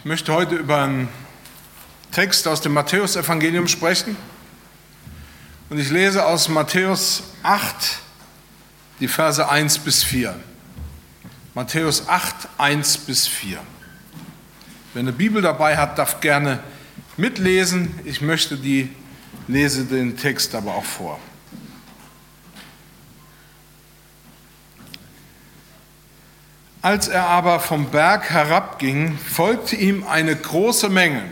Ich möchte heute über einen Text aus dem Matthäusevangelium sprechen. Und ich lese aus Matthäus 8 die Verse 1 bis 4. Matthäus 8, 1 bis 4. Wer eine Bibel dabei hat, darf gerne mitlesen. Ich möchte die, lese den Text aber auch vor. Als er aber vom Berg herabging, folgte ihm eine große Menge.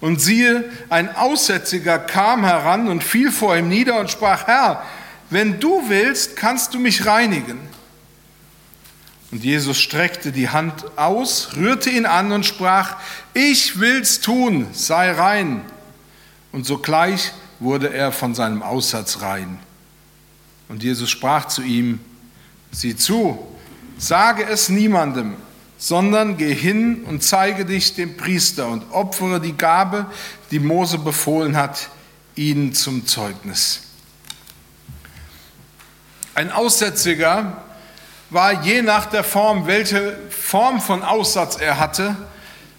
Und siehe, ein Aussätziger kam heran und fiel vor ihm nieder und sprach, Herr, wenn du willst, kannst du mich reinigen. Und Jesus streckte die Hand aus, rührte ihn an und sprach, ich will's tun, sei rein. Und sogleich wurde er von seinem Aussatz rein. Und Jesus sprach zu ihm, sieh zu, Sage es niemandem, sondern geh hin und zeige dich dem Priester und opfere die Gabe, die Mose befohlen hat, ihnen zum Zeugnis. Ein Aussätziger war je nach der Form, welche Form von Aussatz er hatte,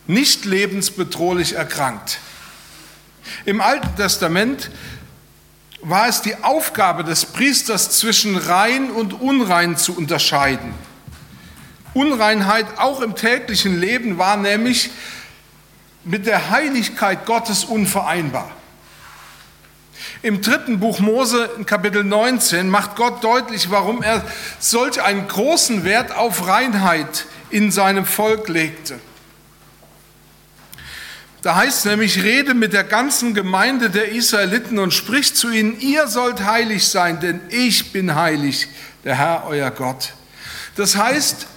nicht lebensbedrohlich erkrankt. Im Alten Testament war es die Aufgabe des Priesters zwischen rein und unrein zu unterscheiden. Unreinheit auch im täglichen Leben war nämlich mit der Heiligkeit Gottes unvereinbar. Im dritten Buch Mose, Kapitel 19, macht Gott deutlich, warum er solch einen großen Wert auf Reinheit in seinem Volk legte. Da heißt es nämlich, rede mit der ganzen Gemeinde der Israeliten und sprich zu ihnen, ihr sollt heilig sein, denn ich bin heilig, der Herr euer Gott. Das heißt,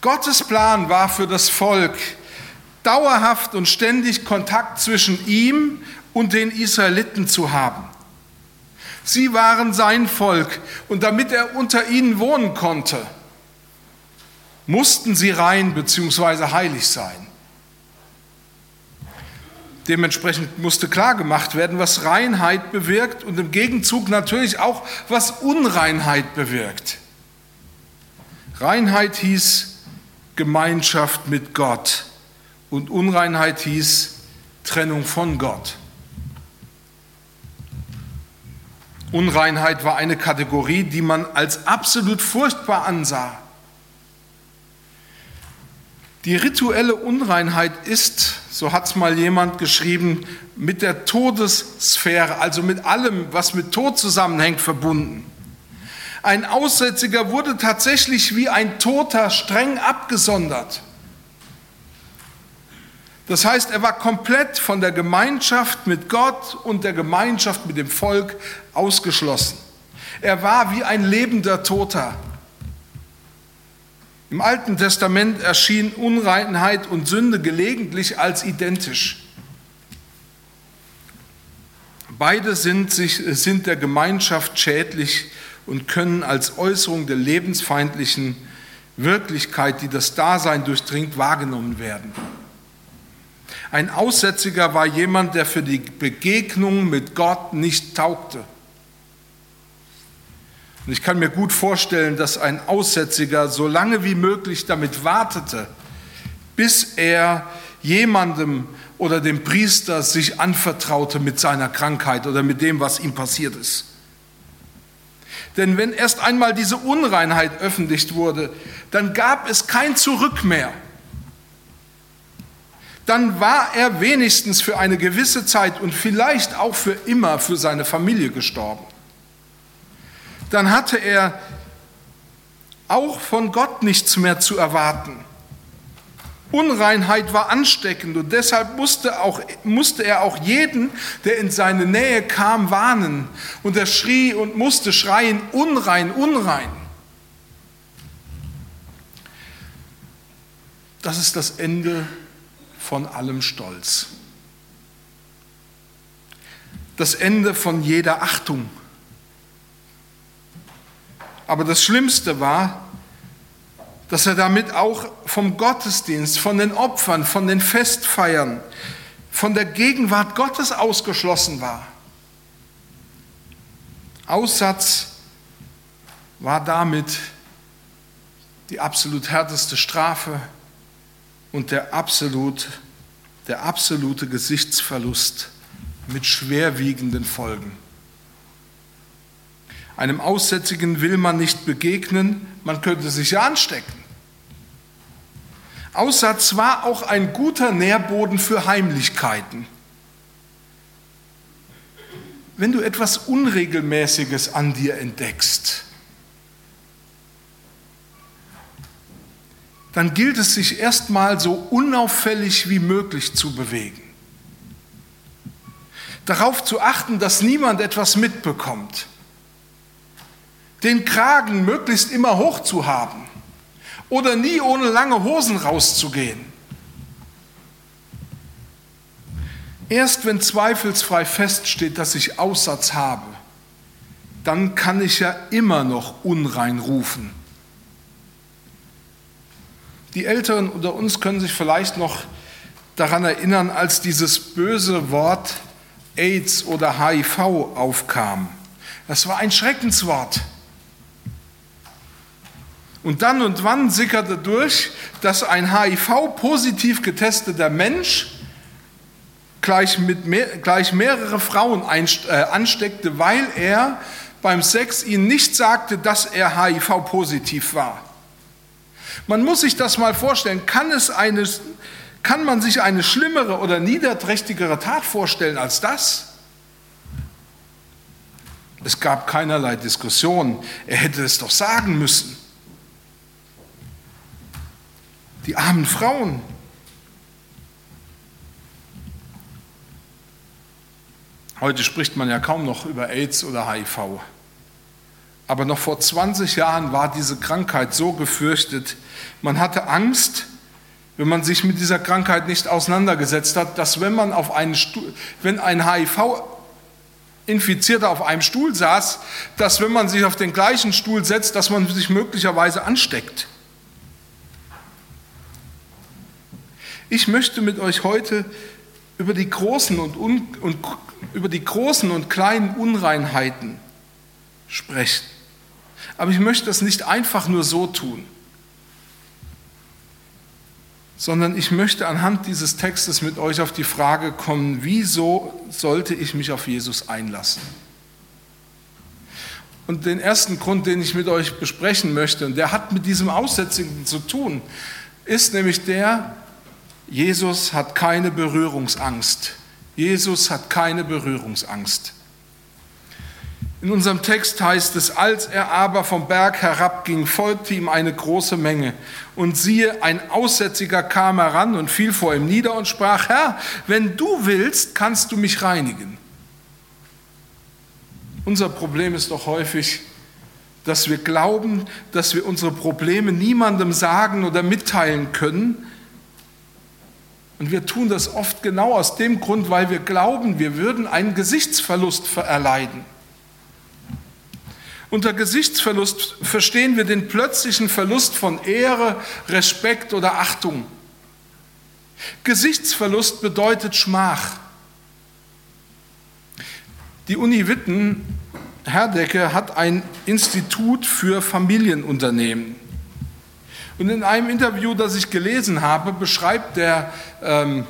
Gottes Plan war für das Volk dauerhaft und ständig Kontakt zwischen ihm und den Israeliten zu haben. Sie waren sein Volk und damit er unter ihnen wohnen konnte, mussten sie rein bzw. heilig sein. Dementsprechend musste klar gemacht werden, was Reinheit bewirkt und im Gegenzug natürlich auch, was Unreinheit bewirkt. Reinheit hieß Gemeinschaft mit Gott und Unreinheit hieß Trennung von Gott. Unreinheit war eine Kategorie, die man als absolut furchtbar ansah. Die rituelle Unreinheit ist, so hat es mal jemand geschrieben, mit der Todessphäre, also mit allem, was mit Tod zusammenhängt, verbunden. Ein Aussätziger wurde tatsächlich wie ein Toter streng abgesondert. Das heißt, er war komplett von der Gemeinschaft mit Gott und der Gemeinschaft mit dem Volk ausgeschlossen. Er war wie ein lebender Toter. Im Alten Testament erschien Unreinheit und Sünde gelegentlich als identisch. Beide sind, sich, sind der Gemeinschaft schädlich und können als Äußerung der lebensfeindlichen Wirklichkeit, die das Dasein durchdringt, wahrgenommen werden. Ein Aussätziger war jemand, der für die Begegnung mit Gott nicht taugte. Und ich kann mir gut vorstellen, dass ein Aussätziger so lange wie möglich damit wartete, bis er jemandem oder dem Priester sich anvertraute mit seiner Krankheit oder mit dem, was ihm passiert ist. Denn wenn erst einmal diese Unreinheit öffentlich wurde, dann gab es kein Zurück mehr. Dann war er wenigstens für eine gewisse Zeit und vielleicht auch für immer für seine Familie gestorben. Dann hatte er auch von Gott nichts mehr zu erwarten. Unreinheit war ansteckend und deshalb musste, auch, musste er auch jeden, der in seine Nähe kam, warnen. Und er schrie und musste schreien, unrein, unrein. Das ist das Ende von allem Stolz. Das Ende von jeder Achtung. Aber das Schlimmste war, dass er damit auch vom Gottesdienst, von den Opfern, von den Festfeiern, von der Gegenwart Gottes ausgeschlossen war. Aussatz war damit die absolut härteste Strafe, und der, absolut, der absolute Gesichtsverlust mit schwerwiegenden Folgen. Einem Aussätzigen will man nicht begegnen, man könnte sich ja anstecken. Aussatz war auch ein guter Nährboden für Heimlichkeiten. Wenn du etwas Unregelmäßiges an dir entdeckst, dann gilt es sich erstmal so unauffällig wie möglich zu bewegen. Darauf zu achten, dass niemand etwas mitbekommt. Den Kragen möglichst immer hoch zu haben oder nie ohne lange Hosen rauszugehen. Erst wenn zweifelsfrei feststeht, dass ich Aussatz habe, dann kann ich ja immer noch unrein rufen. Die Älteren unter uns können sich vielleicht noch daran erinnern, als dieses böse Wort AIDS oder HIV aufkam. Das war ein Schreckenswort. Und dann und wann sickerte durch, dass ein HIV-positiv getesteter Mensch gleich, mit mehr, gleich mehrere Frauen äh, ansteckte, weil er beim Sex ihnen nicht sagte, dass er HIV-positiv war. Man muss sich das mal vorstellen. Kann, es eine, kann man sich eine schlimmere oder niederträchtigere Tat vorstellen als das? Es gab keinerlei Diskussion. Er hätte es doch sagen müssen. Die armen Frauen, Heute spricht man ja kaum noch über AIDS oder HIV. Aber noch vor 20 Jahren war diese Krankheit so gefürchtet, man hatte Angst, wenn man sich mit dieser Krankheit nicht auseinandergesetzt hat, dass wenn man auf einen Stuhl, wenn ein HIV-Infizierter auf einem Stuhl saß, dass wenn man sich auf den gleichen Stuhl setzt, dass man sich möglicherweise ansteckt. Ich möchte mit euch heute über die großen und, un, und über die großen und kleinen Unreinheiten sprechen. Aber ich möchte das nicht einfach nur so tun, sondern ich möchte anhand dieses Textes mit euch auf die Frage kommen, wieso sollte ich mich auf Jesus einlassen? Und den ersten Grund, den ich mit euch besprechen möchte, und der hat mit diesem Aussätzigen zu tun, ist nämlich der, Jesus hat keine Berührungsangst. Jesus hat keine Berührungsangst. In unserem Text heißt es, als er aber vom Berg herabging, folgte ihm eine große Menge. Und siehe, ein Aussätziger kam heran und fiel vor ihm nieder und sprach, Herr, wenn du willst, kannst du mich reinigen. Unser Problem ist doch häufig, dass wir glauben, dass wir unsere Probleme niemandem sagen oder mitteilen können, und wir tun das oft genau aus dem Grund, weil wir glauben, wir würden einen Gesichtsverlust erleiden. Unter Gesichtsverlust verstehen wir den plötzlichen Verlust von Ehre, Respekt oder Achtung. Gesichtsverlust bedeutet Schmach. Die Uni Witten, Herdecke, hat ein Institut für Familienunternehmen. Und in einem Interview, das ich gelesen habe, beschreibt der ähm,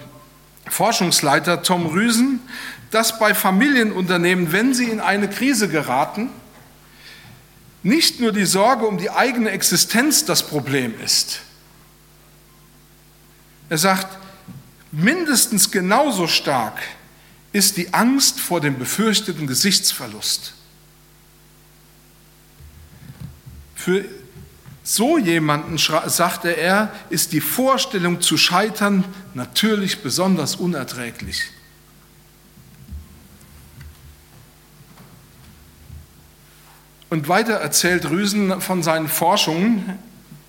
Forschungsleiter Tom Rüsen, dass bei Familienunternehmen, wenn sie in eine Krise geraten, nicht nur die Sorge um die eigene Existenz das Problem ist. Er sagt, mindestens genauso stark ist die Angst vor dem befürchteten Gesichtsverlust. Für so jemanden, sagte er, ist die Vorstellung zu scheitern natürlich besonders unerträglich. Und weiter erzählt Rüsen von seinen Forschungen,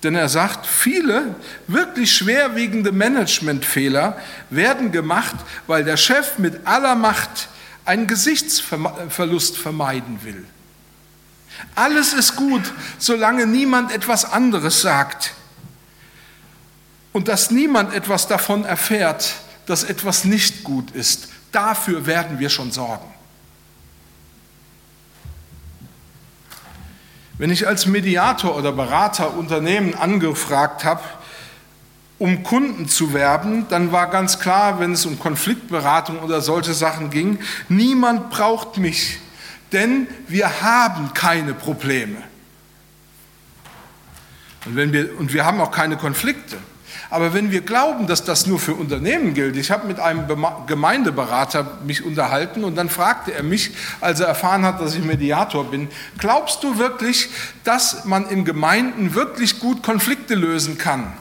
denn er sagt, viele wirklich schwerwiegende Managementfehler werden gemacht, weil der Chef mit aller Macht einen Gesichtsverlust vermeiden will. Alles ist gut, solange niemand etwas anderes sagt. Und dass niemand etwas davon erfährt, dass etwas nicht gut ist. Dafür werden wir schon sorgen. Wenn ich als Mediator oder Berater Unternehmen angefragt habe, um Kunden zu werben, dann war ganz klar, wenn es um Konfliktberatung oder solche Sachen ging, niemand braucht mich, denn wir haben keine Probleme. Und, wenn wir, und wir haben auch keine Konflikte. Aber wenn wir glauben, dass das nur für Unternehmen gilt, ich habe mit einem Gemeindeberater mich unterhalten und dann fragte er mich, als er erfahren hat, dass ich Mediator bin, glaubst du wirklich, dass man in Gemeinden wirklich gut Konflikte lösen kann?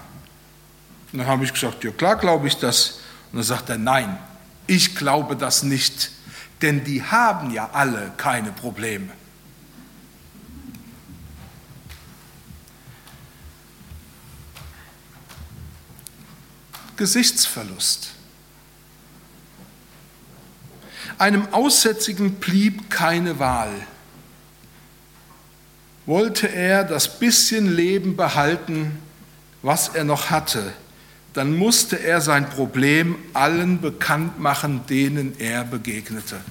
Und dann habe ich gesagt, ja klar glaube ich das. Und dann sagt er, nein, ich glaube das nicht, denn die haben ja alle keine Probleme. Gesichtsverlust. Einem Aussätzigen blieb keine Wahl. Wollte er das bisschen Leben behalten, was er noch hatte, dann musste er sein Problem allen bekannt machen, denen er begegnete.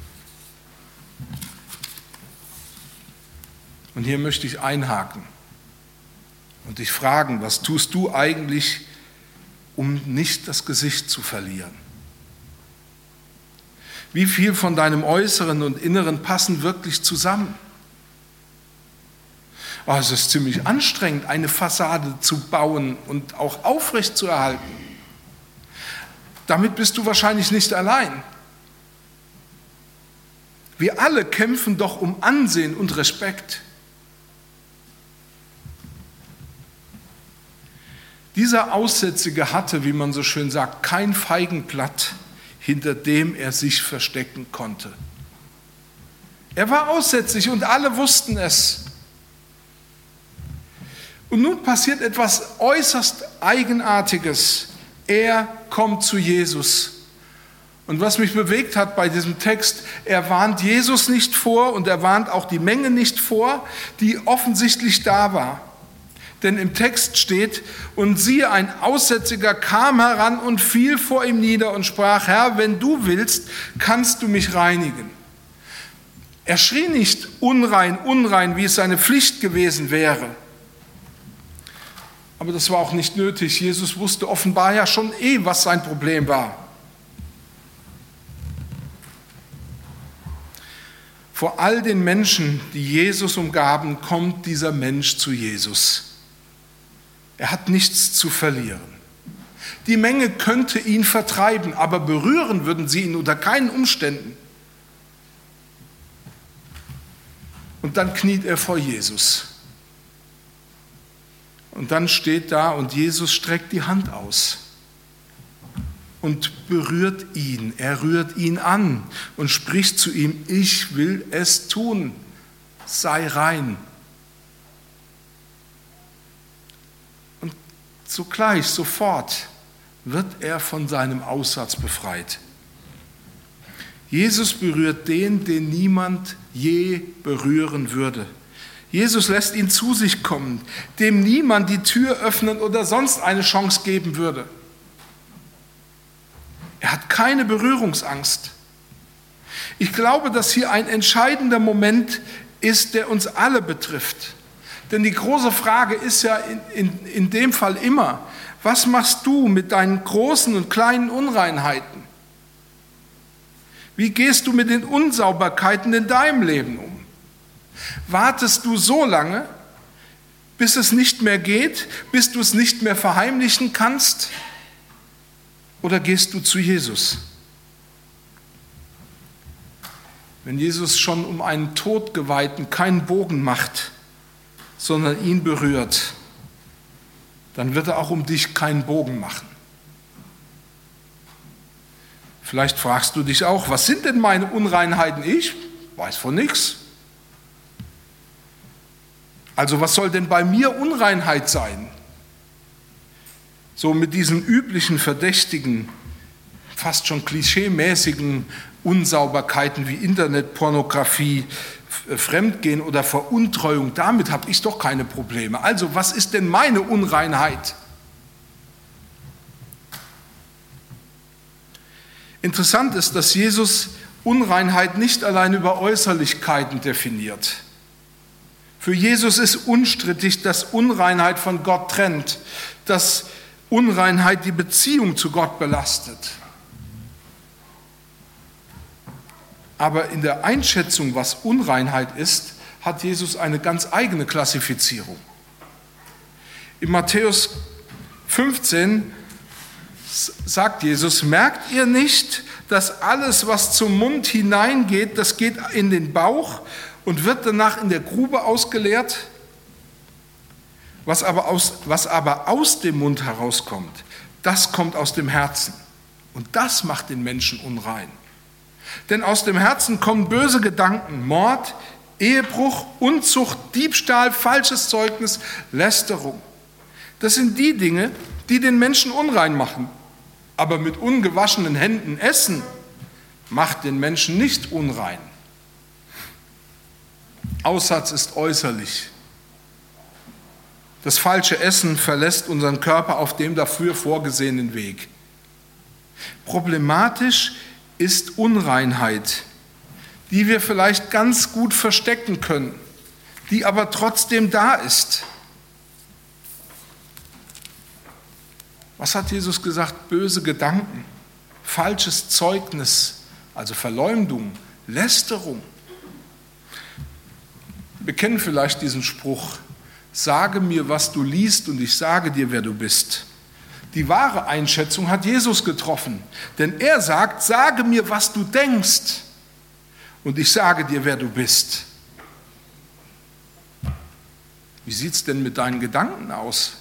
Und hier möchte ich einhaken und dich fragen, was tust du eigentlich um nicht das Gesicht zu verlieren. Wie viel von deinem Äußeren und Inneren passen wirklich zusammen? Oh, es ist ziemlich anstrengend, eine Fassade zu bauen und auch aufrecht zu erhalten. Damit bist du wahrscheinlich nicht allein. Wir alle kämpfen doch um Ansehen und Respekt. Dieser Aussätzige hatte, wie man so schön sagt, kein Feigenblatt, hinter dem er sich verstecken konnte. Er war aussätzig und alle wussten es. Und nun passiert etwas äußerst Eigenartiges. Er kommt zu Jesus. Und was mich bewegt hat bei diesem Text, er warnt Jesus nicht vor und er warnt auch die Menge nicht vor, die offensichtlich da war. Denn im Text steht, und siehe, ein Aussätziger kam heran und fiel vor ihm nieder und sprach, Herr, wenn du willst, kannst du mich reinigen. Er schrie nicht unrein, unrein, wie es seine Pflicht gewesen wäre. Aber das war auch nicht nötig. Jesus wusste offenbar ja schon eh, was sein Problem war. Vor all den Menschen, die Jesus umgaben, kommt dieser Mensch zu Jesus. Er hat nichts zu verlieren. Die Menge könnte ihn vertreiben, aber berühren würden sie ihn unter keinen Umständen. Und dann kniet er vor Jesus. Und dann steht da und Jesus streckt die Hand aus und berührt ihn. Er rührt ihn an und spricht zu ihm, ich will es tun, sei rein. Zugleich, sofort wird er von seinem Aussatz befreit. Jesus berührt den, den niemand je berühren würde. Jesus lässt ihn zu sich kommen, dem niemand die Tür öffnen oder sonst eine Chance geben würde. Er hat keine Berührungsangst. Ich glaube, dass hier ein entscheidender Moment ist, der uns alle betrifft. Denn die große Frage ist ja in, in, in dem Fall immer, was machst du mit deinen großen und kleinen Unreinheiten? Wie gehst du mit den Unsauberkeiten in deinem Leben um? Wartest du so lange, bis es nicht mehr geht, bis du es nicht mehr verheimlichen kannst? Oder gehst du zu Jesus? Wenn Jesus schon um einen Todgeweihten keinen Bogen macht, sondern ihn berührt, dann wird er auch um dich keinen Bogen machen. Vielleicht fragst du dich auch, was sind denn meine Unreinheiten? Ich weiß von nichts. Also was soll denn bei mir Unreinheit sein? So mit diesen üblichen verdächtigen, fast schon klischeemäßigen Unsauberkeiten wie Internetpornografie, Fremdgehen oder Veruntreuung, damit habe ich doch keine Probleme. Also was ist denn meine Unreinheit? Interessant ist, dass Jesus Unreinheit nicht allein über Äußerlichkeiten definiert. Für Jesus ist unstrittig, dass Unreinheit von Gott trennt, dass Unreinheit die Beziehung zu Gott belastet. Aber in der Einschätzung, was Unreinheit ist, hat Jesus eine ganz eigene Klassifizierung. In Matthäus 15 sagt Jesus, merkt ihr nicht, dass alles, was zum Mund hineingeht, das geht in den Bauch und wird danach in der Grube ausgeleert? Was aber aus, was aber aus dem Mund herauskommt, das kommt aus dem Herzen. Und das macht den Menschen unrein. Denn aus dem Herzen kommen böse Gedanken, Mord, Ehebruch, Unzucht, Diebstahl, falsches Zeugnis, Lästerung. Das sind die Dinge, die den Menschen unrein machen. Aber mit ungewaschenen Händen essen macht den Menschen nicht unrein. Aussatz ist äußerlich. Das falsche Essen verlässt unseren Körper auf dem dafür vorgesehenen Weg. Problematisch ist Unreinheit, die wir vielleicht ganz gut verstecken können, die aber trotzdem da ist. Was hat Jesus gesagt? Böse Gedanken, falsches Zeugnis, also Verleumdung, Lästerung. Wir kennen vielleicht diesen Spruch, sage mir, was du liest und ich sage dir, wer du bist. Die wahre Einschätzung hat Jesus getroffen, denn er sagt, sage mir, was du denkst und ich sage dir, wer du bist. Wie sieht es denn mit deinen Gedanken aus?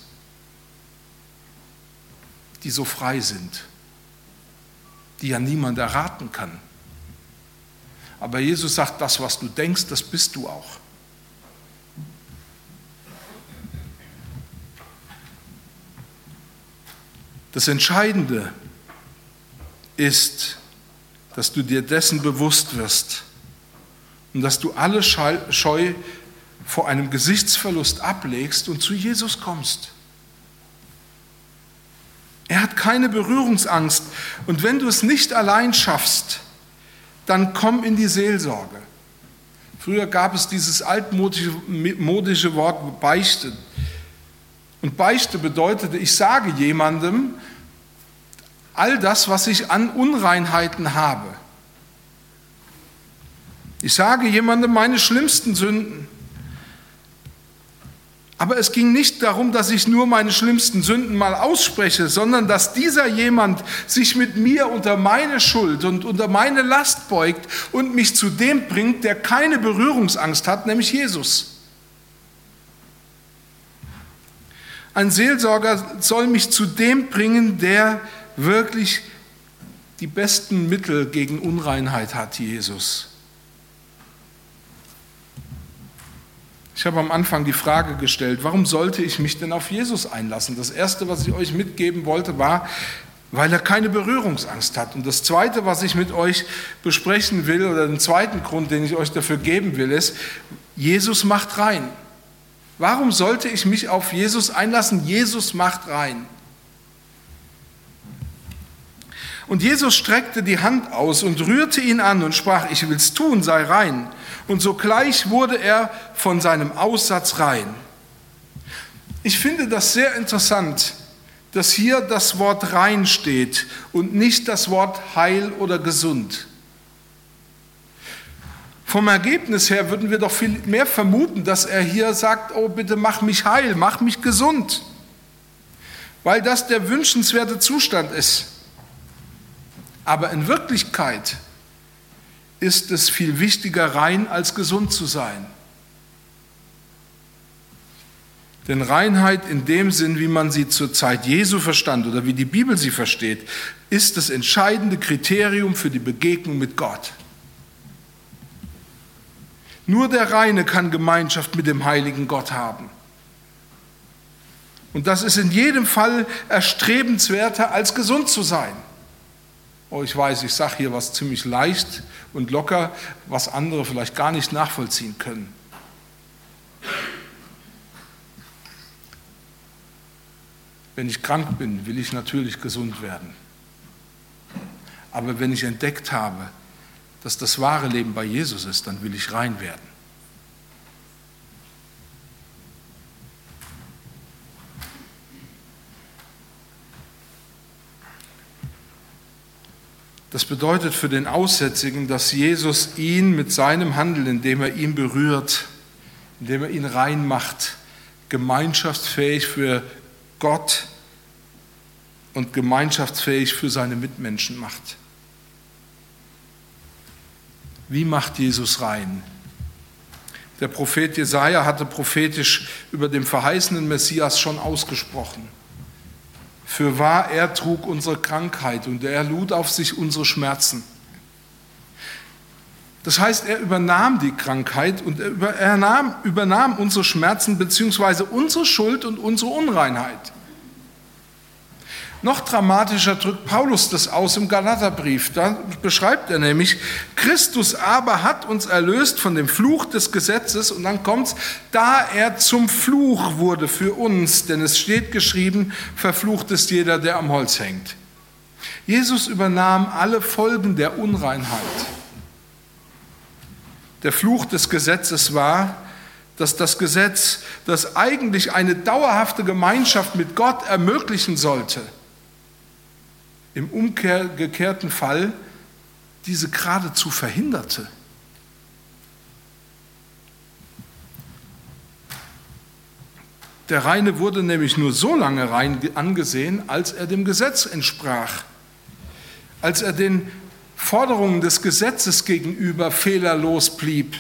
die so frei sind, die ja niemand erraten kann. Aber Jesus sagt, das, was du denkst, das bist du auch. Das Entscheidende ist, dass du dir dessen bewusst wirst und dass du alle Scheu vor einem Gesichtsverlust ablegst und zu Jesus kommst. Er hat keine Berührungsangst. Und wenn du es nicht allein schaffst, dann komm in die Seelsorge. Früher gab es dieses altmodische Wort Beichte. Und Beichte bedeutete, ich sage jemandem all das, was ich an Unreinheiten habe. Ich sage jemandem meine schlimmsten Sünden. Aber es ging nicht darum, dass ich nur meine schlimmsten Sünden mal ausspreche, sondern dass dieser jemand sich mit mir unter meine Schuld und unter meine Last beugt und mich zu dem bringt, der keine Berührungsangst hat, nämlich Jesus. Ein Seelsorger soll mich zu dem bringen, der wirklich die besten Mittel gegen Unreinheit hat, Jesus. Ich habe am Anfang die Frage gestellt, warum sollte ich mich denn auf Jesus einlassen? Das Erste, was ich euch mitgeben wollte, war, weil er keine Berührungsangst hat. Und das Zweite, was ich mit euch besprechen will, oder den zweiten Grund, den ich euch dafür geben will, ist, Jesus macht rein. Warum sollte ich mich auf Jesus einlassen? Jesus macht rein. Und Jesus streckte die Hand aus und rührte ihn an und sprach, ich will's tun, sei rein. Und sogleich wurde er von seinem Aussatz rein. Ich finde das sehr interessant, dass hier das Wort rein steht und nicht das Wort heil oder gesund. Vom Ergebnis her würden wir doch viel mehr vermuten, dass er hier sagt, oh bitte mach mich heil, mach mich gesund, weil das der wünschenswerte Zustand ist. Aber in Wirklichkeit ist es viel wichtiger, rein als gesund zu sein. Denn Reinheit in dem Sinn, wie man sie zur Zeit Jesu verstand oder wie die Bibel sie versteht, ist das entscheidende Kriterium für die Begegnung mit Gott. Nur der Reine kann Gemeinschaft mit dem heiligen Gott haben. Und das ist in jedem Fall erstrebenswerter, als gesund zu sein. Oh, ich weiß, ich sage hier was ziemlich leicht und locker, was andere vielleicht gar nicht nachvollziehen können. Wenn ich krank bin, will ich natürlich gesund werden. Aber wenn ich entdeckt habe, dass das wahre Leben bei Jesus ist, dann will ich rein werden. Das bedeutet für den Aussätzigen, dass Jesus ihn mit seinem Handeln, indem er ihn berührt, indem er ihn reinmacht, gemeinschaftsfähig für Gott und gemeinschaftsfähig für seine Mitmenschen macht. Wie macht Jesus rein? Der Prophet Jesaja hatte prophetisch über den verheißenen Messias schon ausgesprochen. Für wahr, er trug unsere Krankheit und er lud auf sich unsere Schmerzen. Das heißt, er übernahm die Krankheit und er übernahm, übernahm unsere Schmerzen bzw. unsere Schuld und unsere Unreinheit. Noch dramatischer drückt Paulus das aus im Galaterbrief. Da beschreibt er nämlich, Christus aber hat uns erlöst von dem Fluch des Gesetzes und dann kommt's, da er zum Fluch wurde für uns, denn es steht geschrieben, verflucht ist jeder, der am Holz hängt. Jesus übernahm alle Folgen der Unreinheit. Der Fluch des Gesetzes war, dass das Gesetz, das eigentlich eine dauerhafte Gemeinschaft mit Gott ermöglichen sollte, im umgekehrten Fall diese geradezu verhinderte. Der Reine wurde nämlich nur so lange rein angesehen, als er dem Gesetz entsprach, als er den Forderungen des Gesetzes gegenüber fehlerlos blieb.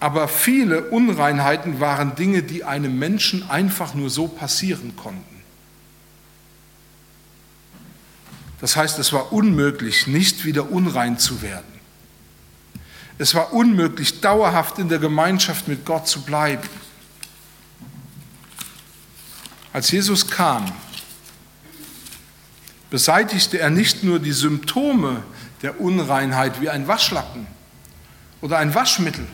Aber viele Unreinheiten waren Dinge, die einem Menschen einfach nur so passieren konnten. Das heißt, es war unmöglich, nicht wieder unrein zu werden. Es war unmöglich, dauerhaft in der Gemeinschaft mit Gott zu bleiben. Als Jesus kam, beseitigte er nicht nur die Symptome der Unreinheit wie ein Waschlappen oder ein Waschmittel,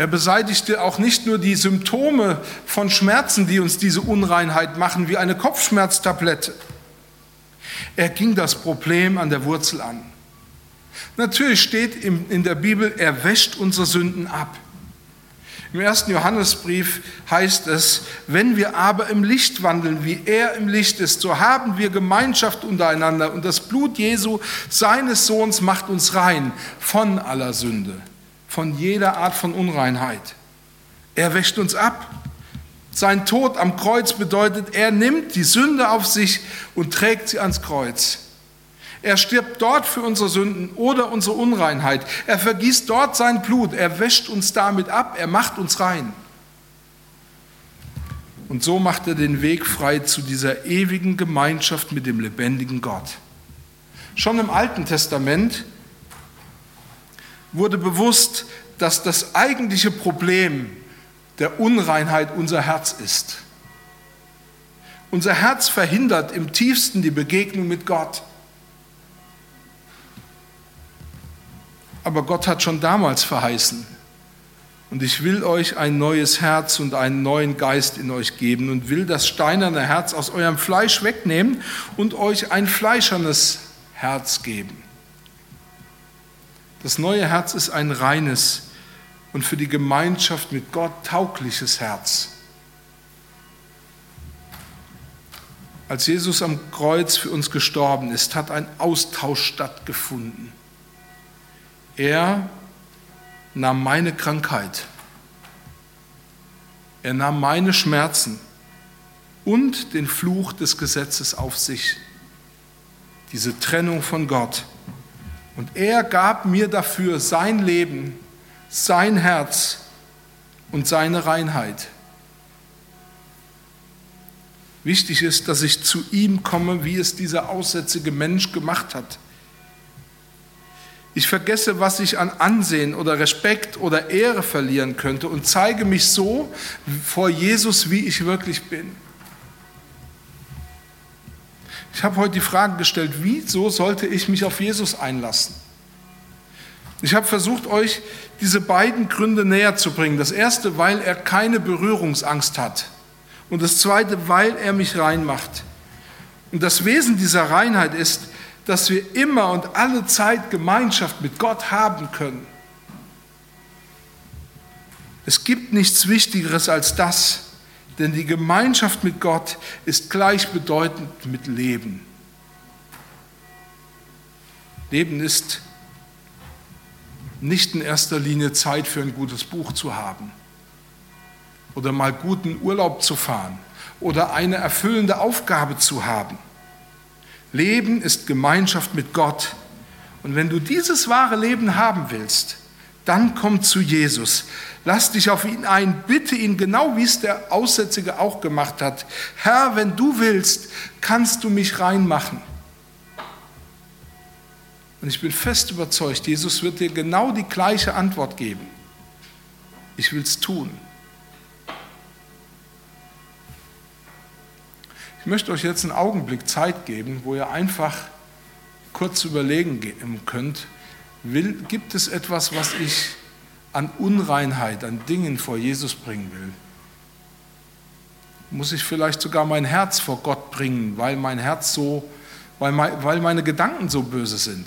er beseitigte auch nicht nur die Symptome von Schmerzen, die uns diese Unreinheit machen, wie eine Kopfschmerztablette. Er ging das Problem an der Wurzel an. Natürlich steht in der Bibel, er wäscht unsere Sünden ab. Im ersten Johannesbrief heißt es, wenn wir aber im Licht wandeln, wie er im Licht ist, so haben wir Gemeinschaft untereinander und das Blut Jesu, seines Sohns, macht uns rein von aller Sünde von jeder Art von Unreinheit. Er wäscht uns ab. Sein Tod am Kreuz bedeutet, er nimmt die Sünde auf sich und trägt sie ans Kreuz. Er stirbt dort für unsere Sünden oder unsere Unreinheit. Er vergießt dort sein Blut. Er wäscht uns damit ab. Er macht uns rein. Und so macht er den Weg frei zu dieser ewigen Gemeinschaft mit dem lebendigen Gott. Schon im Alten Testament wurde bewusst, dass das eigentliche Problem der Unreinheit unser Herz ist. Unser Herz verhindert im tiefsten die Begegnung mit Gott. Aber Gott hat schon damals verheißen, und ich will euch ein neues Herz und einen neuen Geist in euch geben und will das steinerne Herz aus eurem Fleisch wegnehmen und euch ein fleischernes Herz geben. Das neue Herz ist ein reines und für die Gemeinschaft mit Gott taugliches Herz. Als Jesus am Kreuz für uns gestorben ist, hat ein Austausch stattgefunden. Er nahm meine Krankheit, er nahm meine Schmerzen und den Fluch des Gesetzes auf sich, diese Trennung von Gott. Und er gab mir dafür sein Leben, sein Herz und seine Reinheit. Wichtig ist, dass ich zu ihm komme, wie es dieser aussätzige Mensch gemacht hat. Ich vergesse, was ich an Ansehen oder Respekt oder Ehre verlieren könnte und zeige mich so vor Jesus, wie ich wirklich bin. Ich habe heute die Frage gestellt, wieso sollte ich mich auf Jesus einlassen? Ich habe versucht, euch diese beiden Gründe näher zu bringen. Das erste, weil er keine Berührungsangst hat. Und das zweite, weil er mich reinmacht. Und das Wesen dieser Reinheit ist, dass wir immer und alle Zeit Gemeinschaft mit Gott haben können. Es gibt nichts Wichtigeres als das, denn die Gemeinschaft mit Gott ist gleichbedeutend mit Leben. Leben ist nicht in erster Linie Zeit für ein gutes Buch zu haben oder mal guten Urlaub zu fahren oder eine erfüllende Aufgabe zu haben. Leben ist Gemeinschaft mit Gott. Und wenn du dieses wahre Leben haben willst, dann komm zu Jesus. Lass dich auf ihn ein, bitte ihn, genau wie es der Aussätzige auch gemacht hat. Herr, wenn du willst, kannst du mich reinmachen. Und ich bin fest überzeugt, Jesus wird dir genau die gleiche Antwort geben. Ich will es tun. Ich möchte euch jetzt einen Augenblick Zeit geben, wo ihr einfach kurz überlegen könnt, will, gibt es etwas, was ich an Unreinheit, an Dingen vor Jesus bringen will? Muss ich vielleicht sogar mein Herz vor Gott bringen, weil mein Herz so, weil, weil meine Gedanken so böse sind?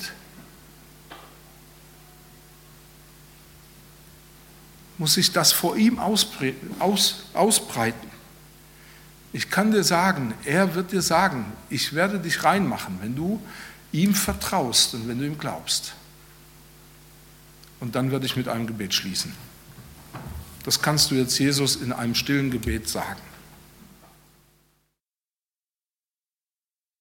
Muss ich das vor ihm ausbreiten? Ich kann dir sagen, er wird dir sagen, ich werde dich reinmachen, wenn du ihm vertraust und wenn du ihm glaubst. Und dann werde ich mit einem Gebet schließen. Das kannst du jetzt Jesus in einem stillen Gebet sagen.